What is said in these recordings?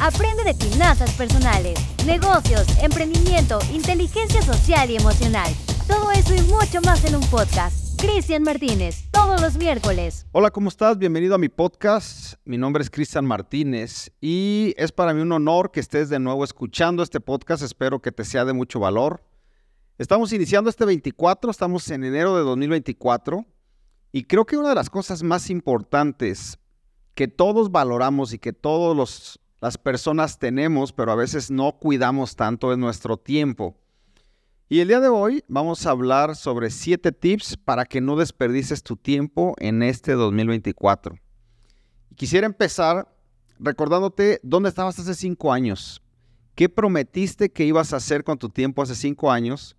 Aprende de finanzas personales, negocios, emprendimiento, inteligencia social y emocional. Todo eso y mucho más en un podcast. Cristian Martínez, todos los miércoles. Hola, ¿cómo estás? Bienvenido a mi podcast. Mi nombre es Cristian Martínez y es para mí un honor que estés de nuevo escuchando este podcast. Espero que te sea de mucho valor. Estamos iniciando este 24, estamos en enero de 2024 y creo que una de las cosas más importantes que todos valoramos y que todas las personas tenemos, pero a veces no cuidamos tanto es nuestro tiempo. Y el día de hoy vamos a hablar sobre siete tips para que no desperdices tu tiempo en este 2024. Quisiera empezar recordándote dónde estabas hace cinco años. ¿Qué prometiste que ibas a hacer con tu tiempo hace cinco años?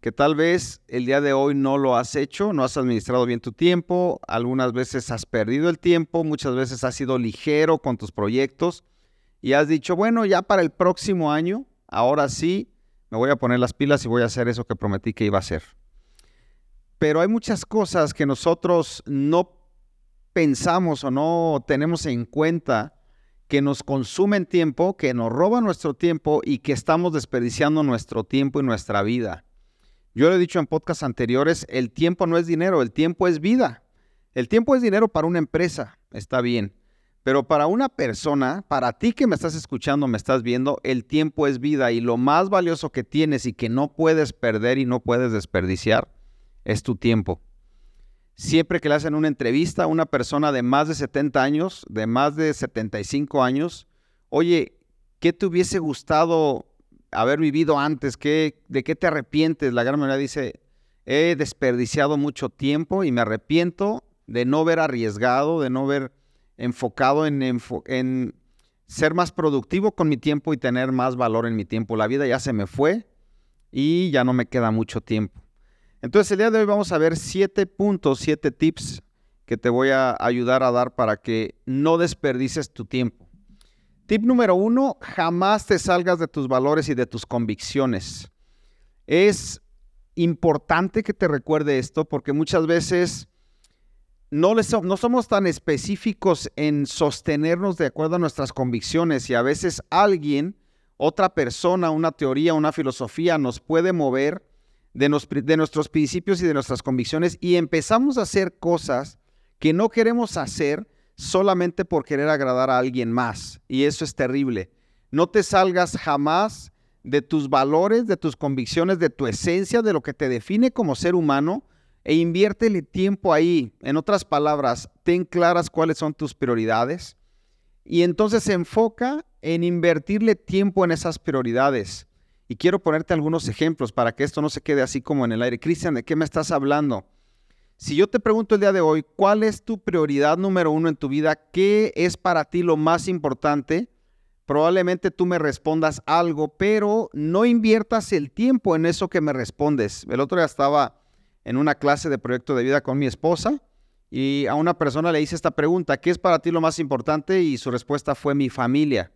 que tal vez el día de hoy no lo has hecho, no has administrado bien tu tiempo, algunas veces has perdido el tiempo, muchas veces has sido ligero con tus proyectos y has dicho, bueno, ya para el próximo año, ahora sí, me voy a poner las pilas y voy a hacer eso que prometí que iba a hacer. Pero hay muchas cosas que nosotros no pensamos o no tenemos en cuenta que nos consumen tiempo, que nos roban nuestro tiempo y que estamos desperdiciando nuestro tiempo y nuestra vida. Yo lo he dicho en podcasts anteriores, el tiempo no es dinero, el tiempo es vida. El tiempo es dinero para una empresa, está bien. Pero para una persona, para ti que me estás escuchando, me estás viendo, el tiempo es vida y lo más valioso que tienes y que no puedes perder y no puedes desperdiciar es tu tiempo. Siempre que le hacen una entrevista a una persona de más de 70 años, de más de 75 años, oye, ¿qué te hubiese gustado haber vivido antes? ¿Qué, ¿De qué te arrepientes? La gran mayoría dice, he desperdiciado mucho tiempo y me arrepiento de no haber arriesgado, de no haber enfocado en, ser más productivo con mi tiempo y tener más valor en mi tiempo. La vida ya se me fue y ya no me queda mucho tiempo. Entonces el día de hoy vamos a ver siete puntos, siete tips que te voy a ayudar a dar para que no desperdices tu tiempo. Tip número uno, jamás te salgas de tus valores y de tus convicciones. Es importante que te recuerde esto porque muchas veces no, no somos tan específicos en sostenernos de acuerdo a nuestras convicciones y a veces alguien, otra persona, una teoría, una filosofía nos puede mover de, de nuestros principios y de nuestras convicciones y empezamos a hacer cosas que no queremos hacer solamente por querer agradar a alguien más. Y eso es terrible. No te salgas jamás de tus valores, de tus convicciones, de tu esencia, de lo que te define como ser humano e inviértele tiempo ahí. En otras palabras, ten claras cuáles son tus prioridades y entonces se enfoca en invertirle tiempo en esas prioridades. Y quiero ponerte algunos ejemplos para que esto no se quede así como en el aire. Cristian, ¿de qué me estás hablando? Si yo te pregunto el día de hoy, ¿cuál es tu prioridad número uno en tu vida? ¿Qué es para ti lo más importante? Probablemente tú me respondas algo, pero no inviertas el tiempo en eso que me respondes. El otro día estaba en una clase de proyecto de vida con mi esposa y a una persona le hice esta pregunta, ¿qué es para ti lo más importante? Y su respuesta fue mi familia.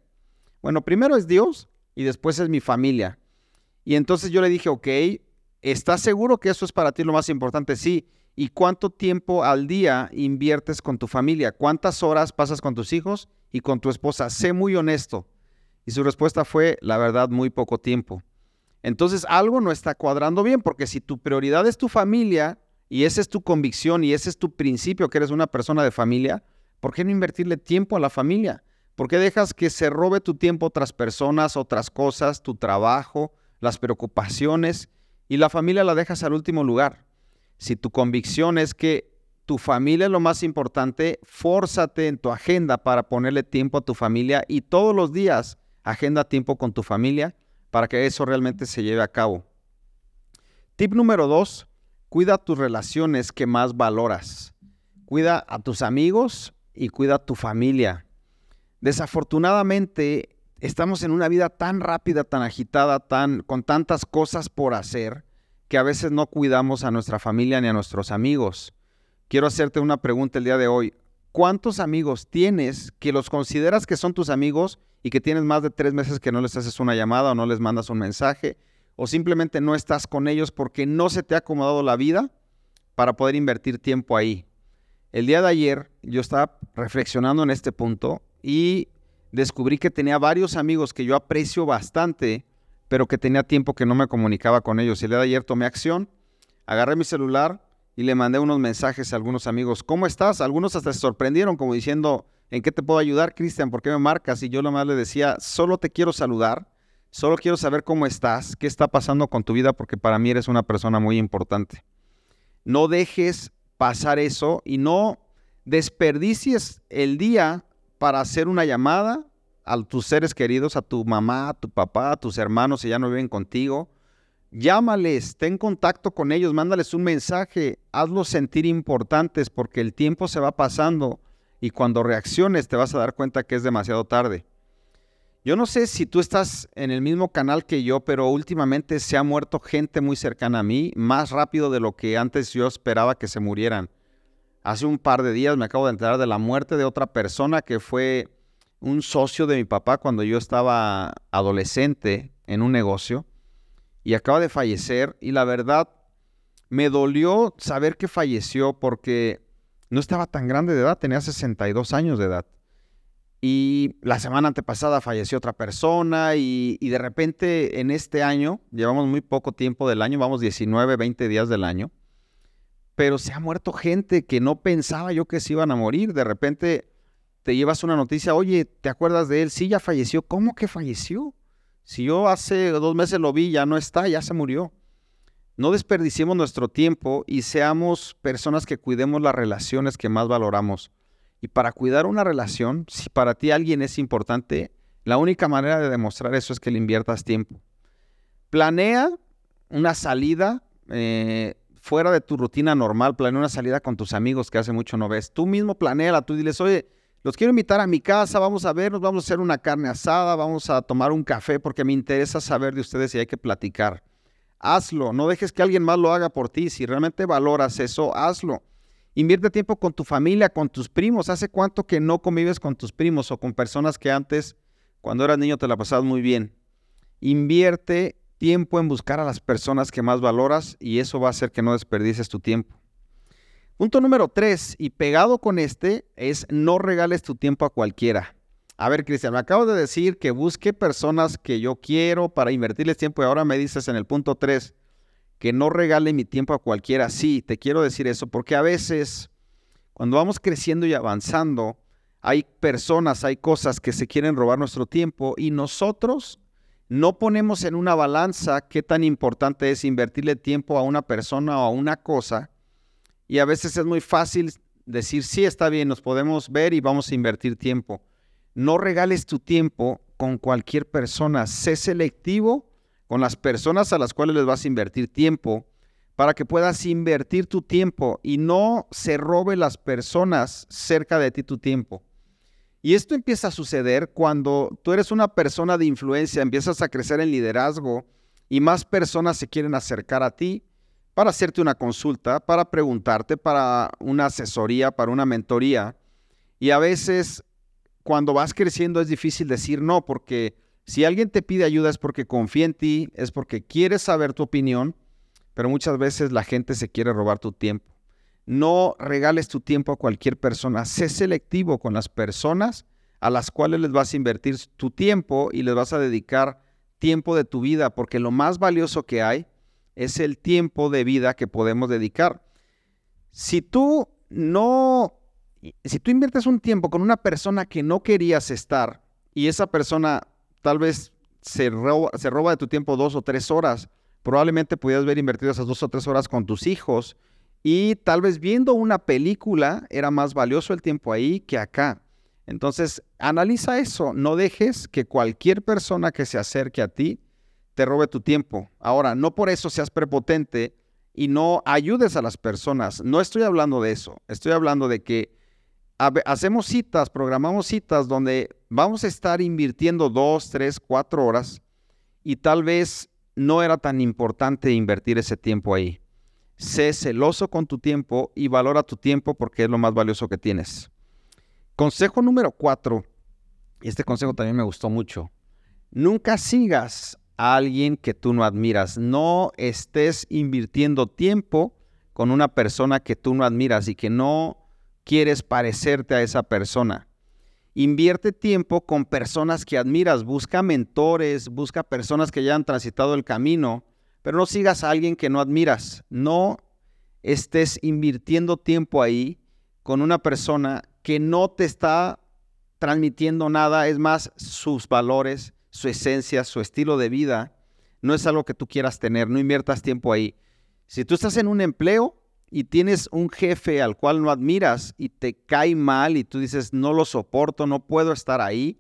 Bueno, primero es Dios y después es mi familia. Y entonces yo le dije, ok, ¿estás seguro que eso es para ti lo más importante? Sí. ¿Y cuánto tiempo al día inviertes con tu familia? ¿Cuántas horas pasas con tus hijos y con tu esposa? Sé muy honesto. Y su respuesta fue, la verdad, muy poco tiempo. Entonces algo no está cuadrando bien, porque si tu prioridad es tu familia y esa es tu convicción y ese es tu principio, que eres una persona de familia, ¿por qué no invertirle tiempo a la familia? ¿Por qué dejas que se robe tu tiempo otras personas, otras cosas, tu trabajo, las preocupaciones y la familia la dejas al último lugar? Si tu convicción es que tu familia es lo más importante, fórzate en tu agenda para ponerle tiempo a tu familia y todos los días agenda tiempo con tu familia para que eso realmente se lleve a cabo. Tip número dos, cuida tus relaciones que más valoras. Cuida a tus amigos y cuida a tu familia. Desafortunadamente, estamos en una vida tan rápida, tan agitada, tan, con tantas cosas por hacer, que a veces no cuidamos a nuestra familia ni a nuestros amigos. Quiero hacerte una pregunta el día de hoy. ¿Cuántos amigos tienes que los consideras que son tus amigos y que tienes más de tres meses que no les haces una llamada o no les mandas un mensaje o simplemente no estás con ellos porque no se te ha acomodado la vida para poder invertir tiempo ahí? El día de ayer yo estaba reflexionando en este punto y descubrí que tenía varios amigos que yo aprecio bastante, pero que tenía tiempo que no me comunicaba con ellos. El día de ayer tomé acción, agarré mi celular y le mandé unos mensajes a algunos amigos. ¿Cómo estás? Algunos hasta se sorprendieron como diciendo, ¿en qué te puedo ayudar, Cristian? ¿Por qué me marcas? Y yo nomás le decía, solo te quiero saludar, solo quiero saber cómo estás, qué está pasando con tu vida, porque para mí eres una persona muy importante. No dejes pasar eso y no desperdicies el día para hacer una llamada a tus seres queridos, a tu mamá, a tu papá, a tus hermanos si ya no viven contigo. Llámales, ten contacto con ellos, mándales un mensaje, hazlos sentir importantes porque el tiempo se va pasando y cuando reacciones te vas a dar cuenta que es demasiado tarde. Yo no sé si tú estás en el mismo canal que yo, pero últimamente se ha muerto gente muy cercana a mí, más rápido de lo que antes yo esperaba que se murieran. Hace un par de días me acabo de enterar de la muerte de otra persona que fue un socio de mi papá cuando yo estaba adolescente en un negocio y acaba de fallecer y la verdad me dolió saber que falleció porque no estaba tan grande de edad, tenía 62 años de edad. Y la semana antepasada falleció otra persona y, de repente en este año, llevamos muy poco tiempo del año, vamos 19, 20 días del año, pero se ha muerto gente que no pensaba yo que se iban a morir. De repente te llevas una noticia, oye, ¿te acuerdas de él? Sí, ya falleció. ¿Cómo que falleció? Si yo hace dos meses lo vi, ya no está, ya se murió. No desperdiciemos nuestro tiempo y seamos personas que cuidemos las relaciones que más valoramos. Y para cuidar una relación, si para ti alguien es importante, la única manera de demostrar eso es que le inviertas tiempo. Planea una salida, eh, fuera de tu rutina normal, planea una salida con tus amigos que hace mucho no ves. Tú mismo planeala, tú diles, oye, los quiero invitar a mi casa, vamos a vernos, vamos a hacer una carne asada, vamos a tomar un café porque me interesa saber de ustedes y hay que platicar. Hazlo, no dejes que alguien más lo haga por ti. Si realmente valoras eso, hazlo. Invierte tiempo con tu familia, con tus primos. ¿Hace cuánto que no convives con tus primos o con personas que antes, cuando eras niño, te la pasabas muy bien? Invierte tiempo en buscar a las personas que más valoras y eso va a hacer que no desperdices tu tiempo. Punto número tres, y pegado con este, es no regales tu tiempo a cualquiera. A ver, Cristian, me acabo de decir que busque personas que yo quiero para invertirles tiempo y ahora me dices en el punto tres que no regale mi tiempo a cualquiera. Sí, te quiero decir eso porque a veces cuando vamos creciendo y avanzando, hay personas, hay cosas que se quieren robar nuestro tiempo y nosotros no ponemos en una balanza qué tan importante es invertirle tiempo a una persona o a una cosa. Y a veces es muy fácil decir, sí, está bien, nos podemos ver y vamos a invertir tiempo. No regales tu tiempo con cualquier persona. Sé selectivo con las personas a las cuales les vas a invertir tiempo para que puedas invertir tu tiempo y no se robe las personas cerca de ti tu tiempo. Y esto empieza a suceder cuando tú eres una persona de influencia, empiezas a crecer en liderazgo y más personas se quieren acercar a ti para hacerte una consulta, para preguntarte, para una asesoría, para una mentoría. Y a veces cuando vas creciendo es difícil decir no, porque si alguien te pide ayuda es porque confía en ti, es porque quiere saber tu opinión, pero muchas veces la gente se quiere robar tu tiempo. No regales tu tiempo a cualquier persona. Sé selectivo con las personas a las cuales les vas a invertir tu tiempo y les vas a dedicar tiempo de tu vida, porque lo más valioso que hay es el tiempo de vida que podemos dedicar. Si tú no, si tú inviertes un tiempo con una persona que no querías estar y esa persona tal vez se roba, de tu tiempo dos o tres horas, probablemente pudieras haber invertido esas dos o tres horas con tus hijos y tal vez viendo una película era más valioso el tiempo ahí que acá. Entonces, analiza eso. No dejes que cualquier persona que se acerque a ti te robe tu tiempo. Ahora, no por eso seas prepotente y no ayudes a las personas. No estoy hablando de eso. Estoy hablando de que hacemos citas, programamos citas donde vamos a estar invirtiendo dos, tres, cuatro horas y tal vez no era tan importante invertir ese tiempo ahí. Sé celoso con tu tiempo y valora tu tiempo porque es lo más valioso que tienes. Consejo número cuatro, este consejo también me gustó mucho. Nunca sigas a alguien que tú no admiras. No estés invirtiendo tiempo con una persona que tú no admiras y que no quieres parecerte a esa persona. Invierte tiempo con personas que admiras, busca mentores, busca personas que ya han transitado el camino, pero no sigas a alguien que no admiras. No estés invirtiendo tiempo ahí con una persona que no te está transmitiendo nada, es más, sus valores, su esencia, su estilo de vida, no es algo que tú quieras tener, no inviertas tiempo ahí. Si tú estás en un empleo y tienes un jefe al cual no admiras y te cae mal y tú dices, no lo soporto, no puedo estar ahí,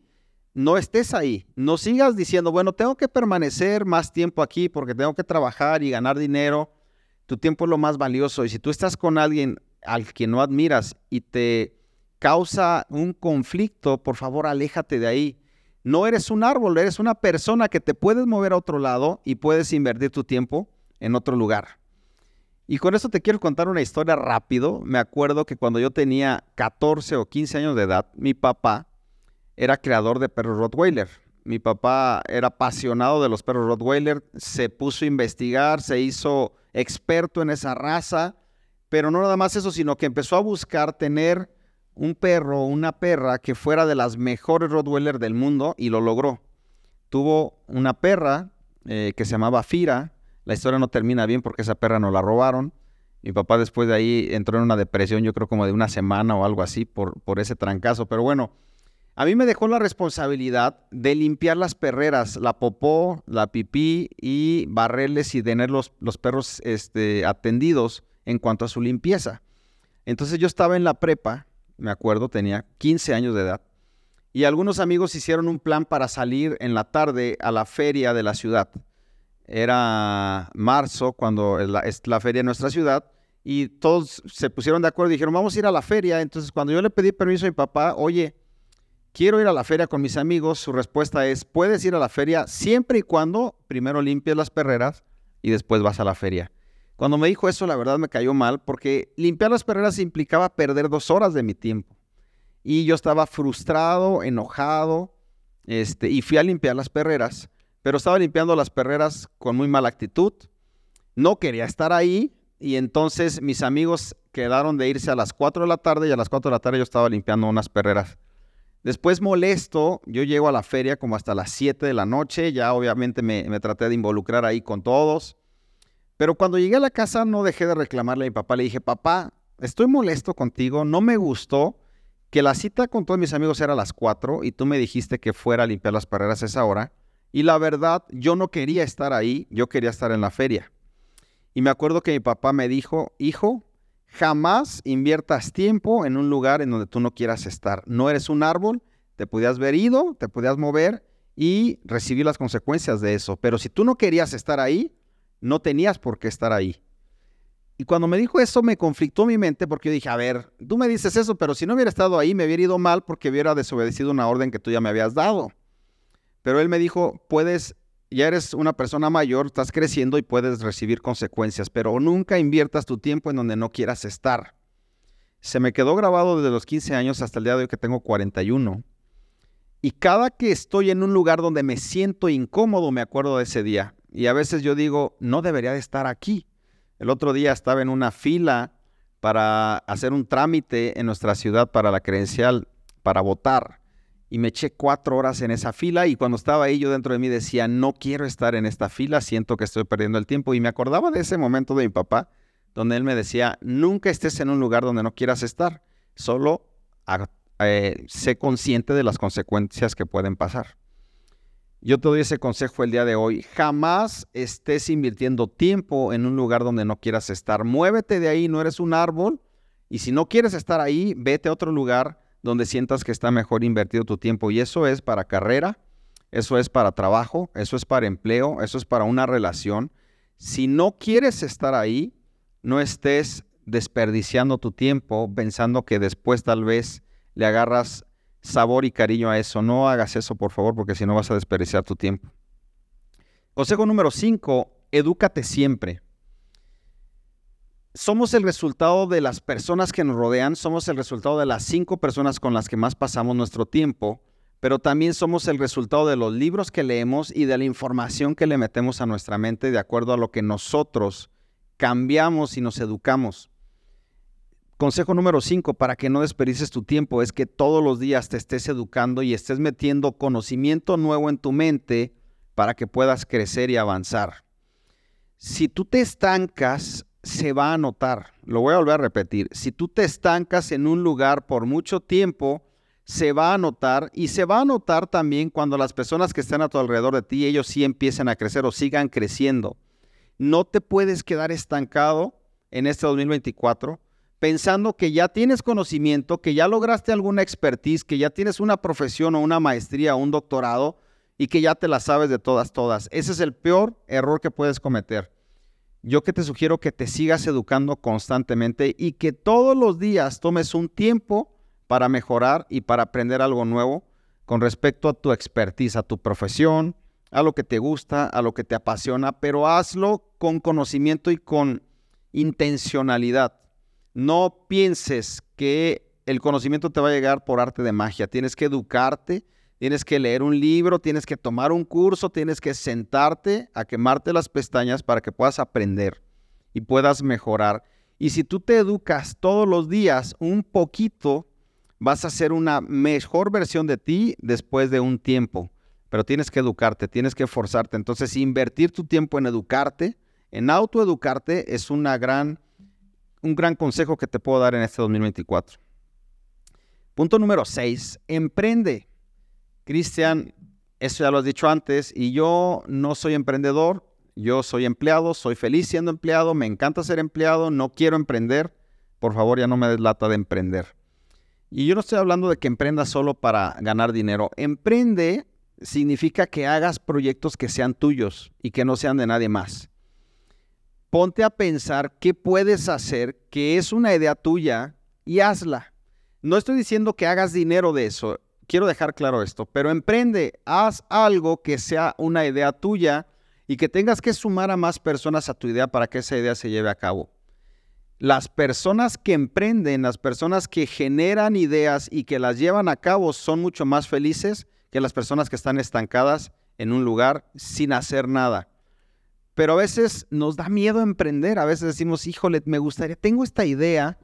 no estés ahí. No sigas diciendo, bueno, tengo que permanecer más tiempo aquí porque tengo que trabajar y ganar dinero. Tu tiempo es lo más valioso. Y si tú estás con alguien al que no admiras y te causa un conflicto, por favor, aléjate de ahí. No eres un árbol, eres una persona que te puedes mover a otro lado y puedes invertir tu tiempo en otro lugar. Y con eso te quiero contar una historia rápido. Me acuerdo que cuando yo tenía 14 o 15 años de edad, mi papá era creador de perros Rottweiler. Mi papá era apasionado de los perros Rottweiler, se puso a investigar, se hizo experto en esa raza, pero no nada más eso, sino que empezó a buscar tener un perro o una perra que fuera de las mejores Rottweiler del mundo y lo logró. Tuvo una perra eh, que se llamaba Fira, la historia no termina bien porque esa perra no la robaron. Mi papá después de ahí entró en una depresión, yo creo como de una semana o algo así por, por ese trancazo. Pero bueno, a mí me dejó la responsabilidad de limpiar las perreras, la popó, la pipí y barrerles y tener los, los perros este, atendidos en cuanto a su limpieza. Entonces yo estaba en la prepa, me acuerdo, tenía 15 años de edad, y algunos amigos hicieron un plan para salir en la tarde a la feria de la ciudad era marzo, cuando es la, feria de nuestra ciudad, y todos se pusieron de acuerdo y dijeron, vamos a ir a la feria. Entonces, cuando yo le pedí permiso a mi papá, oye, quiero ir a la feria con mis amigos, su respuesta es, puedes ir a la feria siempre y cuando primero limpies las perreras y después vas a la feria. Cuando me dijo eso, la verdad me cayó mal porque limpiar las perreras implicaba perder dos horas de mi tiempo. Y yo estaba frustrado, enojado, este, y fui a limpiar las perreras pero estaba limpiando las perreras con muy mala actitud. No quería estar ahí y entonces mis amigos quedaron de irse a las 4 de la tarde y a las 4 de la tarde yo estaba limpiando unas perreras. Después molesto, yo llego a la feria como hasta las 7 de la noche, ya obviamente me, me, traté de involucrar ahí con todos, pero cuando llegué a la casa no dejé de reclamarle a mi papá, le dije, papá, estoy molesto contigo, no me gustó que la cita con todos mis amigos era a las 4 y tú me dijiste que fuera a limpiar las perreras a esa hora y la verdad, yo no quería estar ahí, yo quería estar en la feria. Y me acuerdo que mi papá me dijo, hijo, jamás inviertas tiempo en un lugar en donde tú no quieras estar. No eres un árbol, te podías ver ido, te podías mover y recibir las consecuencias de eso. Pero si tú no querías estar ahí, no tenías por qué estar ahí. Y cuando me dijo eso me conflictó mi mente porque yo dije, a ver, tú me dices eso, pero si no hubiera estado ahí me hubiera ido mal porque hubiera desobedecido una orden que tú ya me habías dado. Pero él me dijo, puedes, ya eres una persona mayor, estás creciendo y puedes recibir consecuencias, pero nunca inviertas tu tiempo en donde no quieras estar. Se me quedó grabado desde los 15 años hasta el día de hoy que tengo 41. Y cada que estoy en un lugar donde me siento incómodo, me acuerdo de ese día. Y a veces yo digo, no debería de estar aquí. El otro día estaba en una fila para hacer un trámite en nuestra ciudad para la credencial para votar y me eché cuatro horas en esa fila y cuando estaba ahí yo dentro de mí decía, no quiero estar en esta fila, siento que estoy perdiendo el tiempo y me acordaba de ese momento de mi papá donde él me decía, nunca estés en un lugar donde no quieras estar, solo eh, sé consciente de las consecuencias que pueden pasar. Yo te doy ese consejo el día de hoy. Jamás estés invirtiendo tiempo en un lugar donde no quieras estar. Muévete de ahí, no eres un árbol. Y si no quieres estar ahí, vete a otro lugar donde sientas que está mejor invertido tu tiempo. Y eso es para carrera, eso es para trabajo, eso es para empleo, eso es para una relación. Si no quieres estar ahí, no estés desperdiciando tu tiempo pensando que después tal vez le agarras sabor y cariño a eso. No hagas eso, por favor, porque si no vas a desperdiciar tu tiempo. Consejo número 5, edúcate siempre somos el resultado de las personas que nos rodean, somos el resultado de las cinco personas con las que más pasamos nuestro tiempo, pero también somos el resultado de los libros que leemos y de la información que le metemos a nuestra mente de acuerdo a lo que nosotros cambiamos y nos educamos. Consejo número 5 para que no desperdices tu tiempo es que todos los días te estés educando y estés metiendo conocimiento nuevo en tu mente para que puedas crecer y avanzar. Si tú te estancas, se va a notar. Lo voy a volver a repetir. Si tú te estancas en un lugar por mucho tiempo, se va a notar y se va a notar también cuando las personas que estén a tu alrededor de ti, ellos sí empiecen a crecer o sigan creciendo. No te puedes quedar estancado en este 2024 pensando que ya tienes conocimiento, que ya lograste alguna expertise, que ya tienes una profesión o una maestría o un doctorado y que ya te la sabes de todas, todas. Ese es el peor error que puedes cometer. Yo que te sugiero que te sigas educando constantemente y que todos los días tomes un tiempo para mejorar y para aprender algo nuevo con respecto a tu expertise, a tu profesión, a lo que te gusta, a lo que te apasiona, pero hazlo con conocimiento y con intencionalidad. No pienses que el conocimiento te va a llegar por arte de magia. Tienes que educarte, tienes que leer un libro, tienes que tomar un curso, tienes que sentarte a quemarte las pestañas para que puedas aprender y puedas mejorar. Y si tú te educas todos los días un poquito, vas a ser una mejor versión de ti después de un tiempo. Pero tienes que educarte, tienes que forzarte. Entonces, invertir tu tiempo en educarte, en autoeducarte, es una gran, un gran consejo que te puedo dar en este 2024. Punto número 6. Emprende. Cristian, eso ya lo has dicho antes, y yo no soy emprendedor, yo soy empleado, soy feliz siendo empleado, me encanta ser empleado, no quiero emprender. Por favor, ya no me deslata de emprender. Y yo no estoy hablando de que emprendas solo para ganar dinero. Emprende significa que hagas proyectos que sean tuyos y que no sean de nadie más. Ponte a pensar qué puedes hacer, que es una idea tuya y hazla. No estoy diciendo que hagas dinero de eso, quiero dejar claro esto, pero emprende, haz algo que sea una idea tuya y que tengas que sumar a más personas a tu idea para que esa idea se lleve a cabo las personas que emprenden, las personas que generan ideas y que las llevan a cabo son mucho más felices que las personas que están estancadas en un lugar sin hacer nada. Pero a veces nos da miedo emprender, a veces decimos, híjole, me gustaría, tengo esta idea,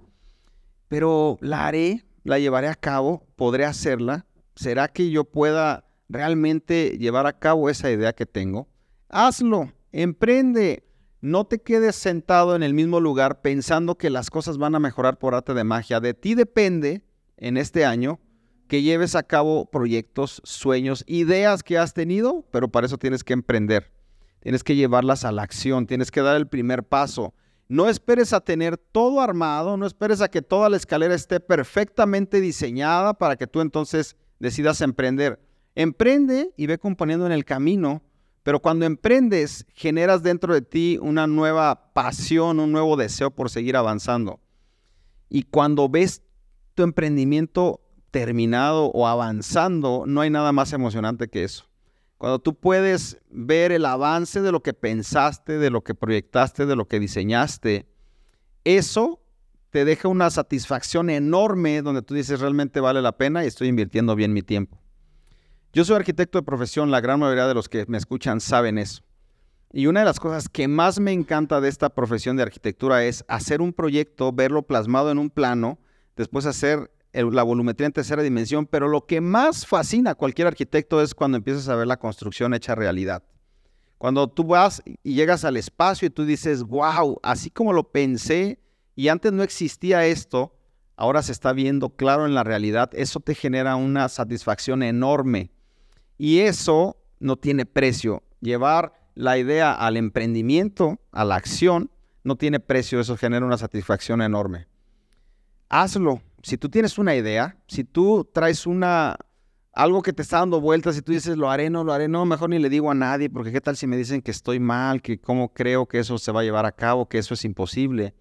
pero la haré, la llevaré a cabo, podré hacerla. ¿Será que yo pueda realmente llevar a cabo esa idea que tengo? Hazlo, emprende, no te quedes sentado en el mismo lugar pensando que las cosas van a mejorar por arte de magia. De ti depende en este año que lleves a cabo proyectos, sueños, ideas que has tenido, pero para eso tienes que emprender. Tienes que llevarlas a la acción, tienes que dar el primer paso. No esperes a tener todo armado, no esperes a que toda la escalera esté perfectamente diseñada para que tú entonces decidas emprender. Emprende y ve componiendo en el camino pero cuando emprendes, generas dentro de ti una nueva pasión, un nuevo deseo por seguir avanzando. Y cuando ves tu emprendimiento terminado o avanzando, no hay nada más emocionante que eso. Cuando tú puedes ver el avance de lo que pensaste, de lo que proyectaste, de lo que diseñaste, eso te deja una satisfacción enorme donde tú dices realmente vale la pena y estoy invirtiendo bien mi tiempo. Yo soy arquitecto de profesión, la gran mayoría de los que me escuchan saben eso. Y una de las cosas que más me encanta de esta profesión de arquitectura es hacer un proyecto, verlo plasmado en un plano, después hacer la volumetría en tercera dimensión, pero lo que más fascina a cualquier arquitecto es cuando empiezas a ver la construcción hecha realidad. Cuando tú vas y llegas al espacio y tú dices, wow, así como lo pensé y antes no existía esto, ahora se está viendo claro en la realidad, eso te genera una satisfacción enorme. Y eso no tiene precio. Llevar la idea al emprendimiento, a la acción, no tiene precio. Eso genera una satisfacción enorme. Hazlo. Si tú tienes una idea, si tú traes una algo que te está dando vueltas y tú dices, lo haré, no lo haré, no, mejor ni le digo a nadie, porque qué tal si me dicen que estoy mal, que cómo creo que eso se va a llevar a cabo, que eso es imposible.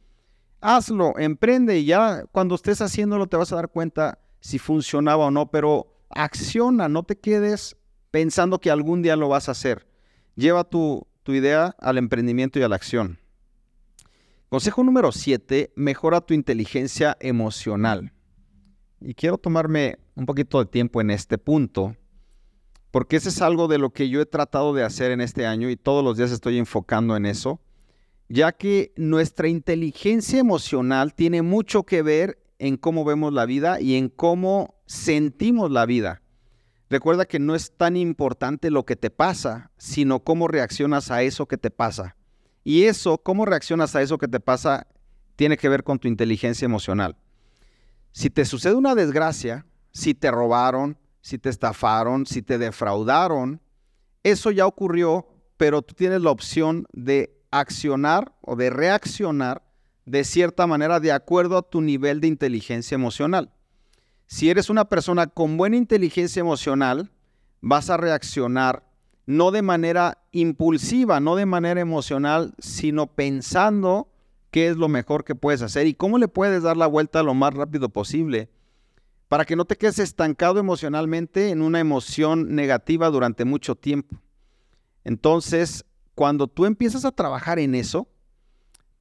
Hazlo, emprende y ya cuando estés haciéndolo te vas a dar cuenta si funcionaba o no, pero acciona, no te quedes pensando que algún día lo vas a hacer. Lleva tu, idea al emprendimiento y a la acción. Consejo número 7, mejora tu inteligencia emocional. Y quiero tomarme un poquito de tiempo en este punto, porque ese es algo de lo que yo he tratado de hacer en este año y todos los días estoy enfocando en eso. ya que nuestra inteligencia emocional tiene mucho que ver en cómo vemos la vida y en cómo sentimos la vida. Recuerda que no es tan importante lo que te pasa, sino cómo reaccionas a eso que te pasa. Y eso, cómo reaccionas a eso que te pasa, tiene que ver con tu inteligencia emocional. Si te sucede una desgracia, si te robaron, si te estafaron, si te defraudaron, eso ya ocurrió, pero tú tienes la opción de accionar o de reaccionar de cierta manera de acuerdo a tu nivel de inteligencia emocional. Si eres una persona con buena inteligencia emocional, vas a reaccionar no de manera impulsiva, no de manera emocional, sino pensando qué es lo mejor que puedes hacer y cómo le puedes dar la vuelta lo más rápido posible para que no te quedes estancado emocionalmente en una emoción negativa durante mucho tiempo. Entonces, cuando tú empiezas a trabajar en eso,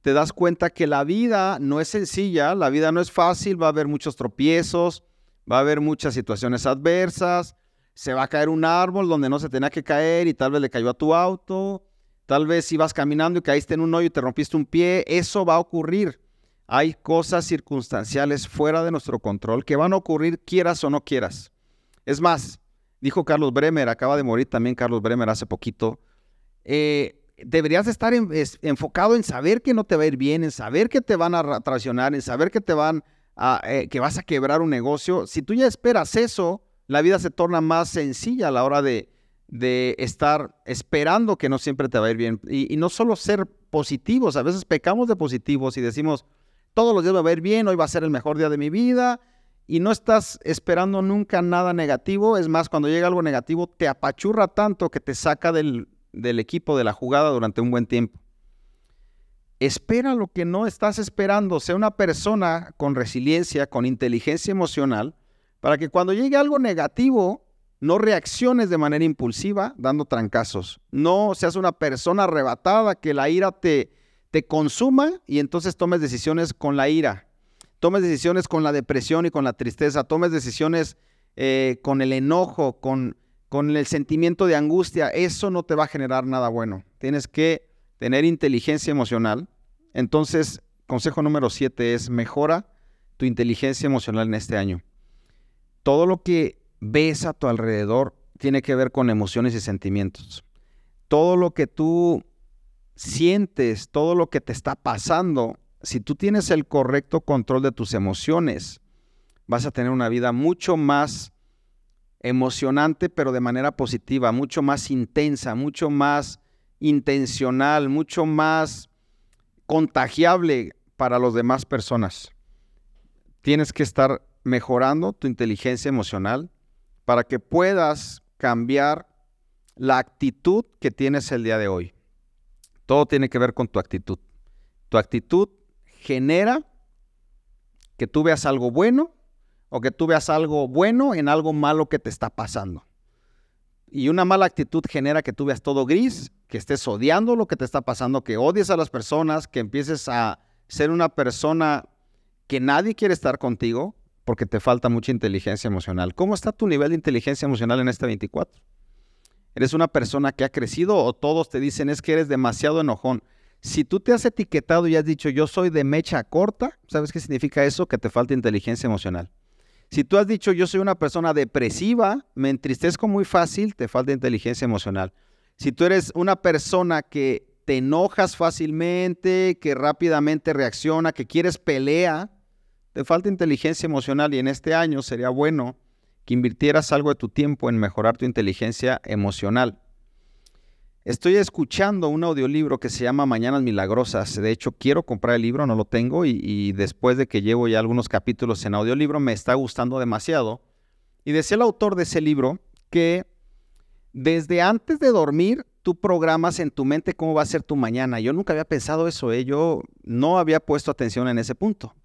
te das cuenta que la vida no es sencilla, la vida no es fácil, va a haber muchos tropiezos, va a haber muchas situaciones adversas, se va a caer un árbol donde no se tenía que caer y tal vez le cayó a tu auto, tal vez si vas caminando y caíste en un hoyo y te rompiste un pie, eso va a ocurrir. Hay cosas circunstanciales fuera de nuestro control que van a ocurrir quieras o no quieras. Es más, dijo Carlos Bremer, acaba de morir también Carlos Bremer hace poquito, eh, deberías estar enfocado en saber que no te va a ir bien, en saber que te van a traicionar, en saber que te van a, eh, que vas a quebrar un negocio. Si tú ya esperas eso, la vida se torna más sencilla a la hora de, estar esperando que no siempre te va a ir bien. Y, no solo ser positivos, a veces pecamos de positivos y decimos, todos los días va a ir bien, hoy va a ser el mejor día de mi vida. Y no estás esperando nunca nada negativo. Es más, cuando llega algo negativo, te apachurra tanto que te saca del, del equipo, de la jugada durante un buen tiempo. Espera lo que no estás esperando. Sea una persona con resiliencia, con inteligencia emocional, para que cuando llegue algo negativo, no reacciones de manera impulsiva dando trancazos. No seas una persona arrebatada que la ira te, te consuma y entonces tomes decisiones con la ira. Tomes decisiones con la depresión y con la tristeza. Tomes decisiones eh, con el enojo, con con el sentimiento de angustia, eso no te va a generar nada bueno. Tienes que tener inteligencia emocional. Entonces, consejo número siete es mejora tu inteligencia emocional en este año. Todo lo que ves a tu alrededor tiene que ver con emociones y sentimientos. Todo lo que tú sientes, todo lo que te está pasando, si tú tienes el correcto control de tus emociones, vas a tener una vida mucho más emocionante, pero de manera positiva, mucho más intensa, mucho más intencional, mucho más contagiable para las demás personas. Tienes que estar mejorando tu inteligencia emocional para que puedas cambiar la actitud que tienes el día de hoy. Todo tiene que ver con tu actitud. Tu actitud genera que tú veas algo bueno o que tú veas algo bueno en algo malo que te está pasando. Y una mala actitud genera que tú veas todo gris, que estés odiando lo que te está pasando, que odies a las personas, que empieces a ser una persona que nadie quiere estar contigo porque te falta mucha inteligencia emocional. ¿Cómo está tu nivel de inteligencia emocional en este 24? ¿Eres una persona que ha crecido o todos te dicen es que eres demasiado enojón? Si tú te has etiquetado y has dicho yo soy de mecha corta, ¿sabes qué significa eso? Que te falta inteligencia emocional. Si tú has dicho yo soy una persona depresiva, me entristezco muy fácil, te falta inteligencia emocional. Si tú eres una persona que te enojas fácilmente, que rápidamente reacciona, que quieres pelea, te falta inteligencia emocional y en este año sería bueno que invirtieras algo de tu tiempo en mejorar tu inteligencia emocional. Estoy escuchando un audiolibro que se llama Mañanas Milagrosas. De hecho, quiero comprar el libro, no lo tengo, y, después de que llevo ya algunos capítulos en audiolibro, me está gustando demasiado. Y decía el autor de ese libro que desde antes de dormir, tú programas en tu mente cómo va a ser tu mañana. Yo nunca había pensado eso, ¿eh? yo no había puesto atención en ese punto.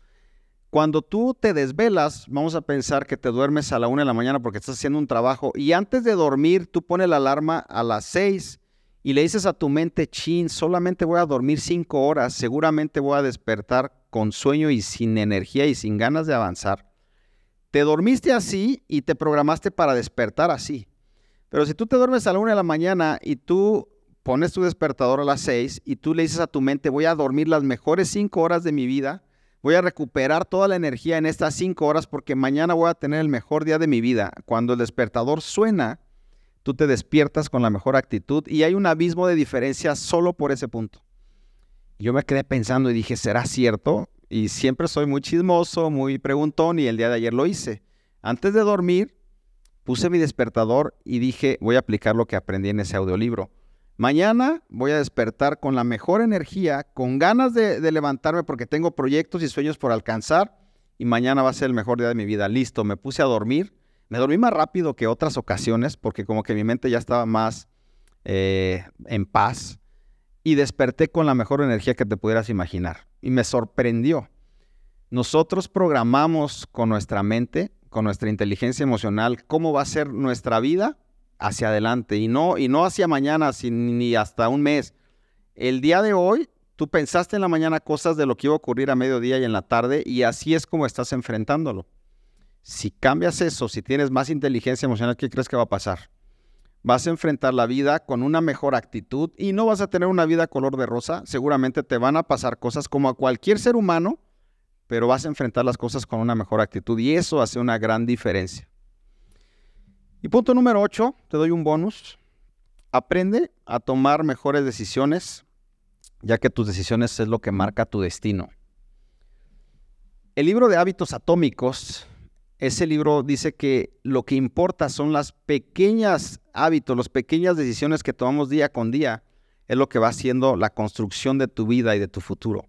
Cuando tú te desvelas, vamos a pensar que te duermes a la una de la mañana porque estás haciendo un trabajo y antes de dormir tú pones la alarma a las seis y le dices a tu mente, chin, solamente voy a dormir cinco horas, seguramente voy a despertar con sueño y sin energía y sin ganas de avanzar. Te dormiste así y te programaste para despertar así. Pero si tú te duermes a la una de la mañana y tú pones tu despertador a las 6 y tú le dices a tu mente, voy a dormir las mejores 5 horas de mi vida, voy a recuperar toda la energía en estas 5 horas porque mañana voy a tener el mejor día de mi vida. Cuando el despertador suena, tú te despiertas con la mejor actitud y hay un abismo de diferencia solo por ese punto. Yo me quedé pensando y dije, ¿será cierto? Y siempre soy muy chismoso, muy preguntón y el día de ayer lo hice. Antes de dormir, puse mi despertador y dije, voy a aplicar lo que aprendí en ese audiolibro. Mañana voy a despertar con la mejor energía, con ganas de, levantarme porque tengo proyectos y sueños por alcanzar y mañana va a ser el mejor día de mi vida. Listo, me puse a dormir. Me dormí más rápido que otras ocasiones porque como que mi mente ya estaba más eh, en paz y desperté con la mejor energía que te pudieras imaginar. Y me sorprendió. Nosotros programamos con nuestra mente, con nuestra inteligencia emocional, cómo va a ser nuestra vida hacia adelante y no, y no hacia mañana ni hasta un mes. El día de hoy, tú pensaste en la mañana cosas de lo que iba a ocurrir a mediodía y en la tarde y así es como estás enfrentándolo. Si cambias eso, si tienes más inteligencia emocional, ¿qué crees que va a pasar? Vas a enfrentar la vida con una mejor actitud y no vas a tener una vida color de rosa. Seguramente te van a pasar cosas como a cualquier ser humano, pero vas a enfrentar las cosas con una mejor actitud y eso hace una gran diferencia. Y punto número 8, te doy un bonus. Aprende a tomar mejores decisiones, ya que tus decisiones es lo que marca tu destino. El libro de hábitos atómicos, ese libro dice que lo que importa son las pequeñas hábitos, las pequeñas decisiones que tomamos día con día, es lo que va haciendo la construcción de tu vida y de tu futuro.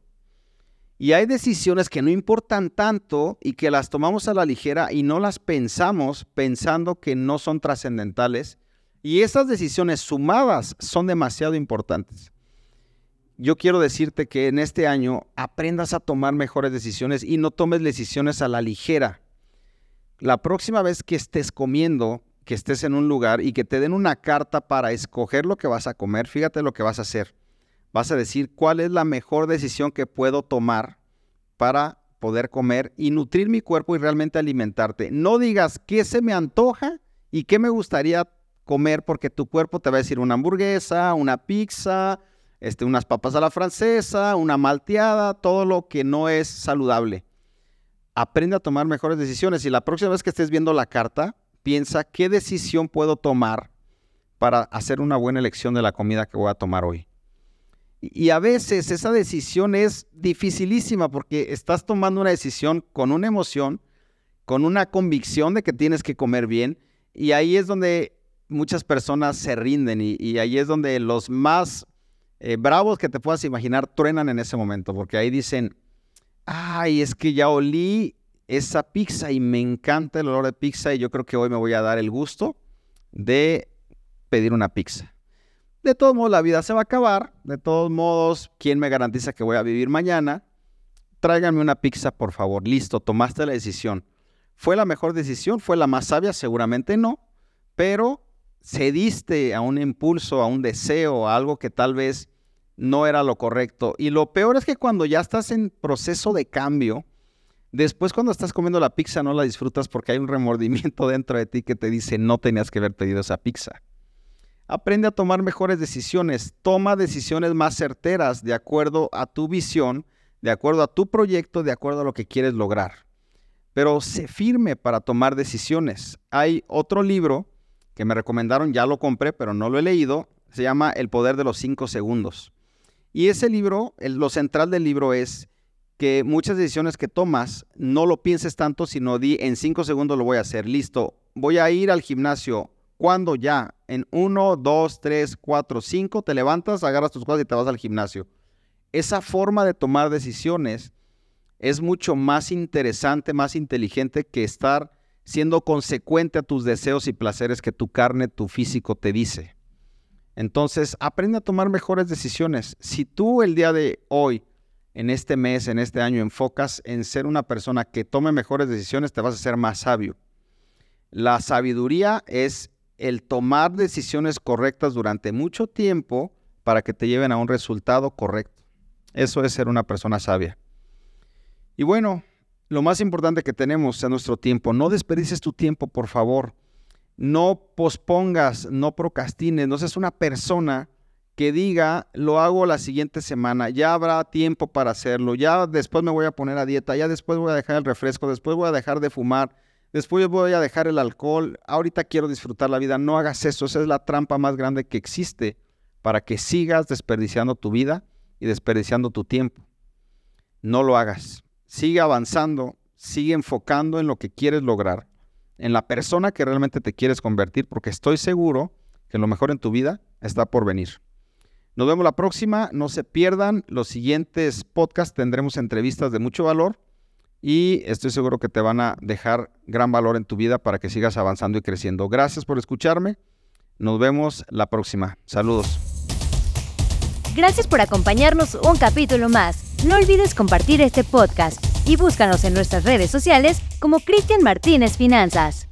Y hay decisiones que no importan tanto y que las tomamos a la ligera y no las pensamos pensando que no son trascendentales. Y esas decisiones sumadas son demasiado importantes. Yo quiero decirte que en este año aprendas a tomar mejores decisiones y no tomes decisiones a la ligera. La próxima vez que estés comiendo, que estés en un lugar y que te den una carta para escoger lo que vas a comer, fíjate lo que vas a hacer vas a decir cuál es la mejor decisión que puedo tomar para poder comer y nutrir mi cuerpo y realmente alimentarte. No digas qué se me antoja y qué me gustaría comer porque tu cuerpo te va a decir una hamburguesa, una pizza, este, unas papas a la francesa, una malteada, todo lo que no es saludable. Aprende a tomar mejores decisiones y la próxima vez que estés viendo la carta, piensa qué decisión puedo tomar para hacer una buena elección de la comida que voy a tomar hoy. Y a veces esa decisión es dificilísima porque estás tomando una decisión con una emoción, con una convicción de que tienes que comer bien. Y ahí es donde muchas personas se rinden y, ahí es donde los más eh, bravos que te puedas imaginar truenan en ese momento porque ahí dicen, ay, es que ya olí esa pizza y me encanta el olor de pizza y yo creo que hoy me voy a dar el gusto de pedir una pizza. De todos modos, la vida se va a acabar. De todos modos, ¿quién me garantiza que voy a vivir mañana? Tráiganme una pizza, por favor. Listo, tomaste la decisión. ¿Fue la mejor decisión? ¿Fue la más sabia? Seguramente no. Pero cediste a un impulso, a un deseo, a algo que tal vez no era lo correcto. Y lo peor es que cuando ya estás en proceso de cambio, después cuando estás comiendo la pizza no la disfrutas porque hay un remordimiento dentro de ti que te dice no tenías que haber pedido esa pizza. Aprende a tomar mejores decisiones. Toma decisiones más certeras de acuerdo a tu visión, de acuerdo a tu proyecto, de acuerdo a lo que quieres lograr. Pero sé firme para tomar decisiones. Hay otro libro que me recomendaron, ya lo compré, pero no lo he leído. Se llama El poder de los cinco segundos. Y ese libro, lo central del libro es que muchas decisiones que tomas no lo pienses tanto, sino di en cinco segundos lo voy a hacer. Listo, voy a ir al gimnasio cuando ya en 1, 2, 3, 4, 5 te levantas, agarras tus cosas y te vas al gimnasio. Esa forma de tomar decisiones es mucho más interesante, más inteligente que estar siendo consecuente a tus deseos y placeres que tu carne, tu físico te dice. Entonces, aprende a tomar mejores decisiones. Si tú el día de hoy, en este mes, en este año, enfocas en ser una persona que tome mejores decisiones, te vas a ser más sabio. La sabiduría es el tomar decisiones correctas durante mucho tiempo para que te lleven a un resultado correcto. Eso es ser una persona sabia. Y bueno, lo más importante que tenemos es nuestro tiempo. No desperdices tu tiempo, por favor. No pospongas, no procrastines, no seas una persona que diga, lo hago la siguiente semana, ya habrá tiempo para hacerlo, ya después me voy a poner a dieta, ya después voy a dejar el refresco, después voy a dejar de fumar, después voy a dejar el alcohol, ahorita quiero disfrutar la vida, no hagas eso, esa es la trampa más grande que existe para que sigas desperdiciando tu vida y desperdiciando tu tiempo. No lo hagas, sigue avanzando, sigue enfocando en lo que quieres lograr, en la persona que realmente te quieres convertir, porque estoy seguro que lo mejor en tu vida está por venir. Nos vemos la próxima. No se pierdan los siguientes podcasts. Tendremos entrevistas de mucho valor y estoy seguro que te van a dejar gran valor en tu vida para que sigas avanzando y creciendo. Gracias por escucharme. Nos vemos la próxima. Saludos. Gracias por acompañarnos un capítulo más. No olvides compartir este podcast y búscanos en nuestras redes sociales como Cristian Martínez Finanzas.